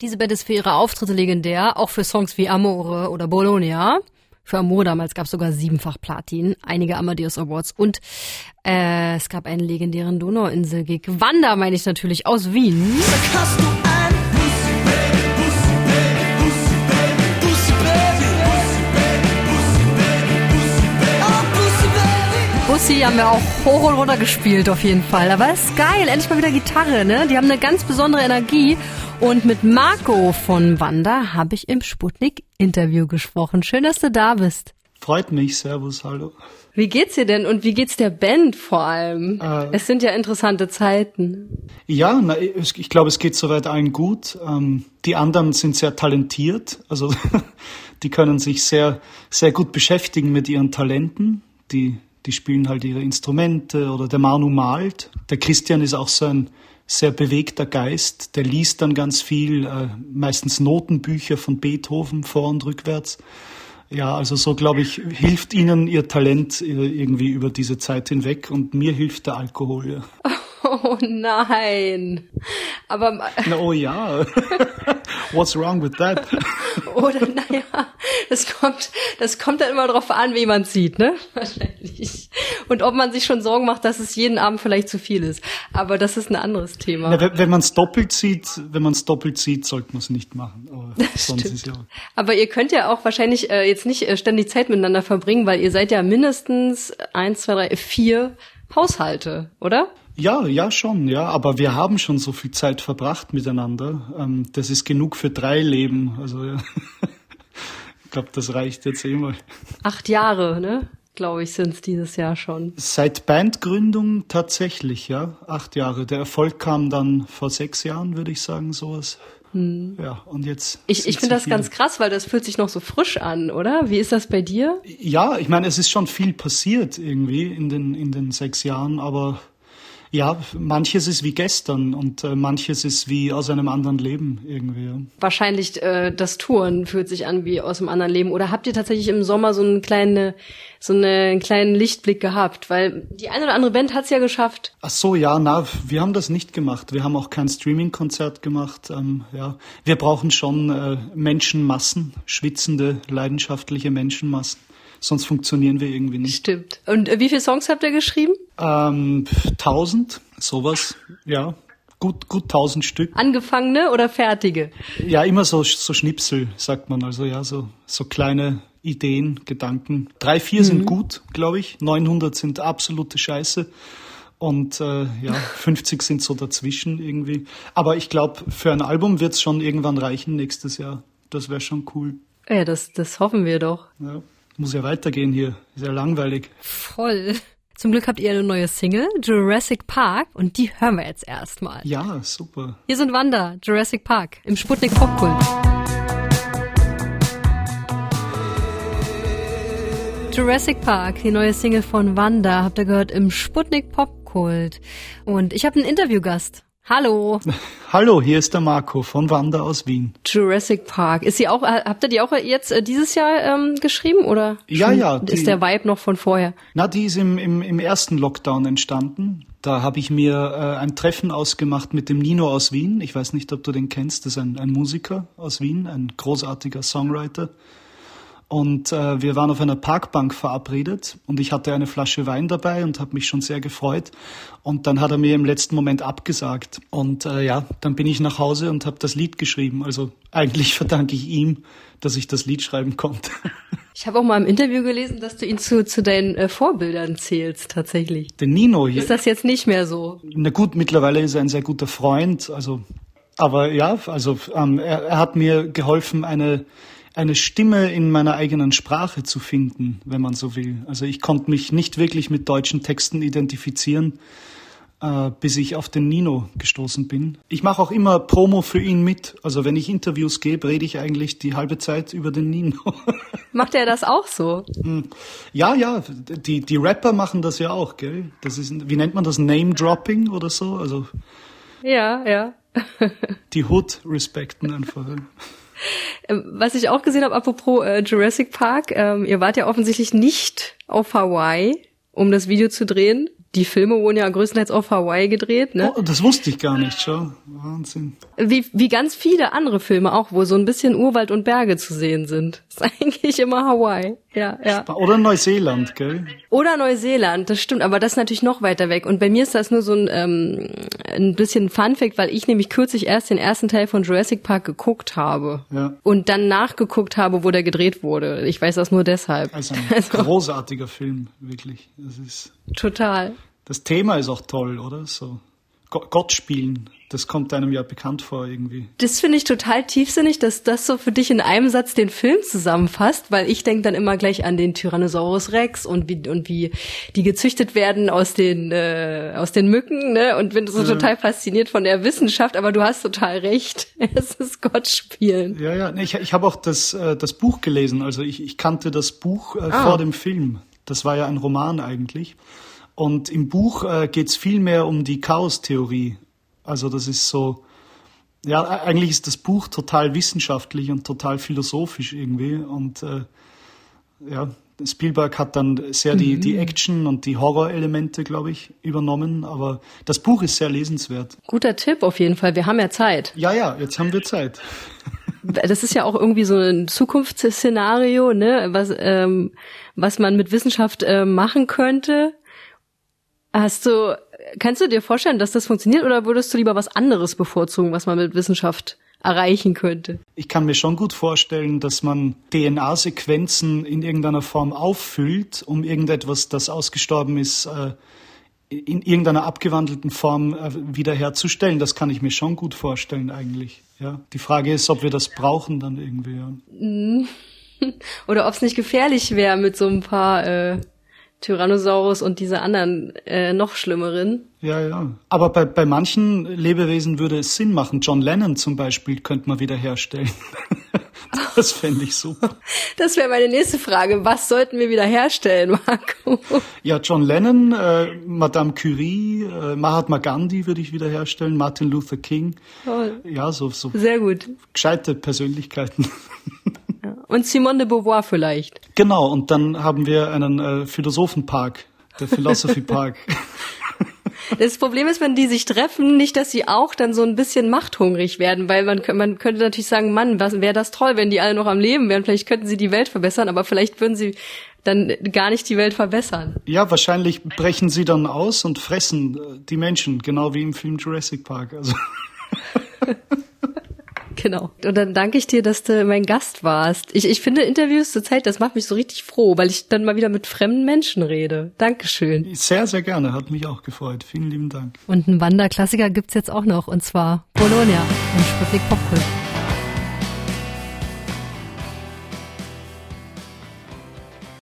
Diese Band ist für ihre Auftritte legendär, auch für Songs wie Amore oder Bologna. Für Amore damals gab es sogar siebenfach Platin, einige Amadeus Awards und äh, es gab einen legendären Donauinsel-Gig. Wanda meine ich natürlich aus Wien. Bussi haben wir auch hoch und runter gespielt auf jeden Fall. Aber ist geil, endlich mal wieder Gitarre, ne? Die haben eine ganz besondere Energie. Und mit Marco von Wanda habe ich im Sputnik-Interview gesprochen. Schön, dass du da bist. Freut mich, Servus, hallo. Wie geht's dir denn und wie geht's der Band vor allem? Äh, es sind ja interessante Zeiten. Ja, na, ich, ich glaube, es geht soweit allen gut. Ähm, die anderen sind sehr talentiert, also die können sich sehr, sehr gut beschäftigen mit ihren Talenten. Die die spielen halt ihre Instrumente oder der Manu malt. Der Christian ist auch so ein sehr bewegter Geist, der liest dann ganz viel, äh, meistens Notenbücher von Beethoven vor und rückwärts. Ja, also so glaube ich, hilft ihnen ihr Talent äh, irgendwie über diese Zeit hinweg und mir hilft der Alkohol. Ja. Oh nein. Aber. Na, oh ja. What's wrong with that? Oder naja, das kommt, das kommt dann immer drauf an, wie man sieht, ne? Wahrscheinlich. Und ob man sich schon Sorgen macht, dass es jeden Abend vielleicht zu viel ist. Aber das ist ein anderes Thema. Na, wenn man es doppelt sieht, wenn man es doppelt sieht, sollte man es nicht machen. Aber, sonst ist ja Aber ihr könnt ja auch wahrscheinlich äh, jetzt nicht äh, ständig Zeit miteinander verbringen, weil ihr seid ja mindestens eins, zwei, drei, vier Haushalte, oder? Ja, ja schon, ja. Aber wir haben schon so viel Zeit verbracht miteinander. Ähm, das ist genug für drei Leben. Also ja. ich glaube, das reicht jetzt eh mal. Acht Jahre, ne? Glaube ich, sind es dieses Jahr schon. Seit Bandgründung tatsächlich, ja. Acht Jahre. Der Erfolg kam dann vor sechs Jahren, würde ich sagen, sowas. Hm. Ja, und jetzt. Ich, ich finde das ganz krass, weil das fühlt sich noch so frisch an, oder? Wie ist das bei dir? Ja, ich meine, es ist schon viel passiert irgendwie in den, in den sechs Jahren, aber ja, manches ist wie gestern und äh, manches ist wie aus einem anderen Leben irgendwie. Ja. Wahrscheinlich äh, das Touren fühlt sich an wie aus einem anderen Leben. Oder habt ihr tatsächlich im Sommer so einen kleinen, so einen kleinen Lichtblick gehabt? Weil die eine oder andere Band hat's ja geschafft. Ach so, ja, na, wir haben das nicht gemacht. Wir haben auch kein Streaming-Konzert gemacht. Ähm, ja, wir brauchen schon äh, Menschenmassen, schwitzende, leidenschaftliche Menschenmassen. Sonst funktionieren wir irgendwie nicht. Stimmt. Und äh, wie viele Songs habt ihr geschrieben? Ähm, tausend, sowas, ja. Gut, gut tausend Stück. Angefangene oder fertige? Ja, immer so, so Schnipsel, sagt man. Also ja, so, so kleine Ideen, Gedanken. Drei, vier mhm. sind gut, glaube ich. 900 sind absolute Scheiße. Und äh, ja, 50 sind so dazwischen irgendwie. Aber ich glaube, für ein Album wird es schon irgendwann reichen nächstes Jahr. Das wäre schon cool. Ja, das, das hoffen wir doch. Ja, muss ja weitergehen hier. Ist ja langweilig. Voll. Zum Glück habt ihr eine neue Single, Jurassic Park, und die hören wir jetzt erstmal. Ja, super. Hier sind Wanda, Jurassic Park, im Sputnik Popkult. Jurassic Park, die neue Single von Wanda, habt ihr gehört im Sputnik Popkult. Und ich habe einen Interviewgast. Hallo. Hallo, hier ist der Marco von Wanda aus Wien. Jurassic Park. Ist sie auch, habt ihr die auch jetzt äh, dieses Jahr ähm, geschrieben oder? Ja, ja. Die, ist der Vibe noch von vorher? Na, die ist im, im, im ersten Lockdown entstanden. Da habe ich mir äh, ein Treffen ausgemacht mit dem Nino aus Wien. Ich weiß nicht, ob du den kennst. Das ist ein, ein Musiker aus Wien, ein großartiger Songwriter. Und äh, wir waren auf einer Parkbank verabredet und ich hatte eine Flasche Wein dabei und habe mich schon sehr gefreut. Und dann hat er mir im letzten Moment abgesagt. Und äh, ja, dann bin ich nach Hause und habe das Lied geschrieben. Also eigentlich verdanke ich ihm, dass ich das Lied schreiben konnte. Ich habe auch mal im Interview gelesen, dass du ihn zu, zu deinen äh, Vorbildern zählst, tatsächlich. Den Nino hier. Ist das jetzt nicht mehr so? Na gut, mittlerweile ist er ein sehr guter Freund. Also, aber ja, also ähm, er, er hat mir geholfen, eine eine Stimme in meiner eigenen Sprache zu finden, wenn man so will. Also ich konnte mich nicht wirklich mit deutschen Texten identifizieren, äh, bis ich auf den Nino gestoßen bin. Ich mache auch immer Promo für ihn mit. Also wenn ich Interviews gebe, rede ich eigentlich die halbe Zeit über den Nino. Macht er das auch so? Hm. Ja, ja, die, die Rapper machen das ja auch, gell? Das ist, wie nennt man das? Name-Dropping oder so? Also. Ja, ja. die Hood respekten einfach. Ähm, was ich auch gesehen habe, apropos äh, Jurassic Park, ähm, ihr wart ja offensichtlich nicht auf Hawaii, um das Video zu drehen. Die Filme wurden ja größtenteils auf Hawaii gedreht, ne? Oh, das wusste ich gar nicht, schon. Wahnsinn. Wie, wie ganz viele andere Filme auch, wo so ein bisschen Urwald und Berge zu sehen sind. ist eigentlich immer Hawaii. Ja, ja. Oder Neuseeland, gell? Oder Neuseeland, das stimmt, aber das ist natürlich noch weiter weg. Und bei mir ist das nur so ein, ähm, ein bisschen Funfact, weil ich nämlich kürzlich erst den ersten Teil von Jurassic Park geguckt habe. Ja. Und dann nachgeguckt habe, wo der gedreht wurde. Ich weiß das nur deshalb. Also ein also, großartiger Film, wirklich. Das ist total. Das Thema ist auch toll, oder? So Gott spielen. Das kommt einem ja bekannt vor irgendwie. Das finde ich total tiefsinnig, dass das so für dich in einem Satz den Film zusammenfasst, weil ich denke dann immer gleich an den Tyrannosaurus Rex und wie und wie die gezüchtet werden aus den äh, aus den Mücken, ne? Und bin so ja. total fasziniert von der Wissenschaft, aber du hast total recht. Es ist Gott spielen. Ja, ja. Ich, ich habe auch das äh, das Buch gelesen. Also ich, ich kannte das Buch äh, ah. vor dem Film. Das war ja ein Roman eigentlich. Und im Buch äh, geht es viel mehr um die Chaostheorie. Also das ist so, ja, eigentlich ist das Buch total wissenschaftlich und total philosophisch irgendwie. Und äh, ja, Spielberg hat dann sehr die, mhm. die Action und die Horror-Elemente, glaube ich, übernommen. Aber das Buch ist sehr lesenswert. Guter Tipp auf jeden Fall. Wir haben ja Zeit. Ja, ja, jetzt haben wir Zeit. Das ist ja auch irgendwie so ein Zukunftsszenario, ne, was, ähm, was man mit Wissenschaft äh, machen könnte. Hast du, kannst du dir vorstellen, dass das funktioniert oder würdest du lieber was anderes bevorzugen, was man mit Wissenschaft erreichen könnte? Ich kann mir schon gut vorstellen, dass man DNA-Sequenzen in irgendeiner Form auffüllt, um irgendetwas, das ausgestorben ist, äh, in irgendeiner abgewandelten Form äh, wiederherzustellen. Das kann ich mir schon gut vorstellen eigentlich. Ja, die Frage ist, ob wir das brauchen dann irgendwie. Ja. Oder ob es nicht gefährlich wäre mit so ein paar äh, Tyrannosaurus und diese anderen äh, noch schlimmeren. Ja, ja. Aber bei, bei manchen Lebewesen würde es Sinn machen. John Lennon zum Beispiel könnte man wiederherstellen. das fände ich super. Das wäre meine nächste Frage. Was sollten wir wiederherstellen, Marco? Ja, John Lennon, äh, Madame Curie, äh, Mahatma Gandhi würde ich wiederherstellen, Martin Luther King. Toll. Ja, so, so. Sehr gut. Gescheite Persönlichkeiten. Und Simone de Beauvoir vielleicht. Genau, und dann haben wir einen äh, Philosophenpark, der Philosophy Park. Das Problem ist, wenn die sich treffen, nicht, dass sie auch dann so ein bisschen machthungrig werden, weil man, man könnte natürlich sagen, Mann, was wäre das toll, wenn die alle noch am Leben wären. Vielleicht könnten sie die Welt verbessern, aber vielleicht würden sie dann gar nicht die Welt verbessern. Ja, wahrscheinlich brechen sie dann aus und fressen äh, die Menschen, genau wie im Film Jurassic Park. Also. Genau. Und dann danke ich dir, dass du mein Gast warst. Ich, ich finde Interviews zur Zeit, das macht mich so richtig froh, weil ich dann mal wieder mit fremden Menschen rede. Dankeschön. Sehr, sehr gerne. Hat mich auch gefreut. Vielen lieben Dank. Und einen Wanderklassiker gibt's jetzt auch noch, und zwar Bologna im Sputnik Popkult.